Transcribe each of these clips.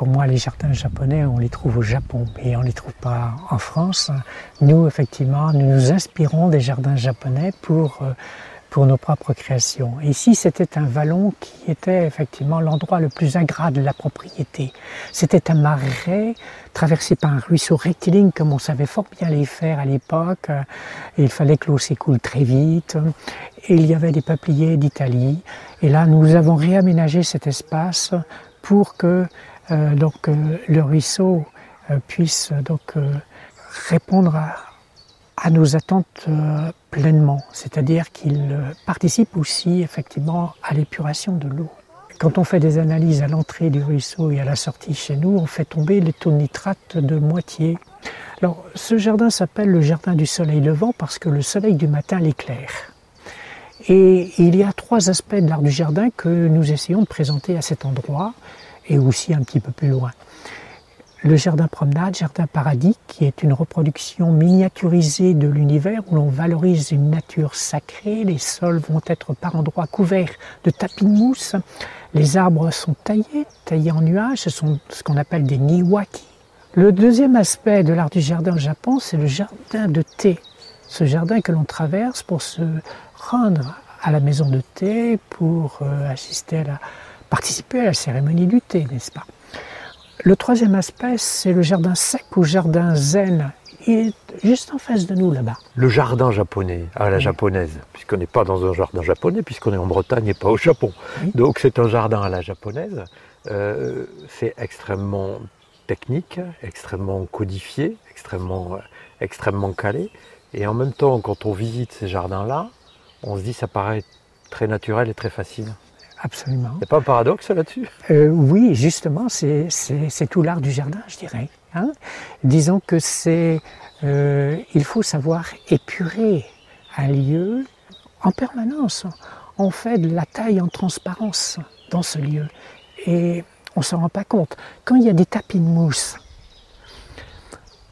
pour moi, les jardins japonais, on les trouve au Japon et on ne les trouve pas en France. Nous, effectivement, nous nous inspirons des jardins japonais pour, euh, pour nos propres créations. ici, c'était un vallon qui était effectivement l'endroit le plus ingrat de la propriété. C'était un marais traversé par un ruisseau rectiligne comme on savait fort bien les faire à l'époque. Il fallait que l'eau s'écoule très vite. Et il y avait des peupliers d'Italie. Et là, nous avons réaménagé cet espace pour que donc euh, le ruisseau euh, puisse donc répondre à, nos attentes pleinement, c'est-à-dire qu'il participe aussi effectivement à l'épuration de l'eau. Quand on fait des analyses à l'entrée du ruisseau et à la sortie chez nous, on fait tomber les taux de nitrate de moitié. Alors, ce jardin s'appelle le jardin du soleil levant parce que le soleil du matin l'éclaire. Et il y a trois aspects de l'art du jardin que nous essayons de présenter à cet endroit et aussi un petit peu plus loin. Le jardin promenade, jardin paradis, qui est une reproduction miniaturisée de l'univers où l'on valorise une nature sacrée. Les sols vont être par endroits couverts de tapis de mousse. Les arbres sont taillés, taillés en nuages. Ce sont ce qu'on appelle des niwaki. Le deuxième aspect de l'art du jardin au Japon, c'est le jardin de thé. Ce jardin que l'on traverse pour se rendre à la maison de thé, pour euh, assister à la, participer à la cérémonie du thé, n'est-ce pas? Le troisième aspect, c'est le jardin sec ou jardin zen. Il est juste en face de nous là-bas. Le jardin japonais, à la japonaise, puisqu'on n'est pas dans un jardin japonais, puisqu'on est en Bretagne et pas au Japon. Donc c'est un jardin à la japonaise. Euh, c'est extrêmement technique, extrêmement codifié, extrêmement, extrêmement calé. Et en même temps, quand on visite ces jardins-là, on se dit ça paraît très naturel et très facile. Absolument. Il n'y a pas un paradoxe là-dessus? Euh, Oui, justement, c'est tout l'art du jardin, je dirais. Hein. Disons que c'est, euh, il faut savoir épurer un lieu en permanence. On fait de la taille en transparence dans ce lieu et on ne s'en rend pas compte. Quand il y a des tapis de mousse,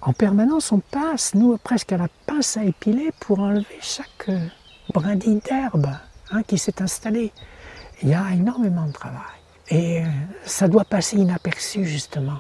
en permanence, on passe, nous, presque à la à épiler pour enlever chaque brindille d'herbe hein, qui s'est installée il y a énormément de travail. Et euh, ça doit passer inaperçu justement.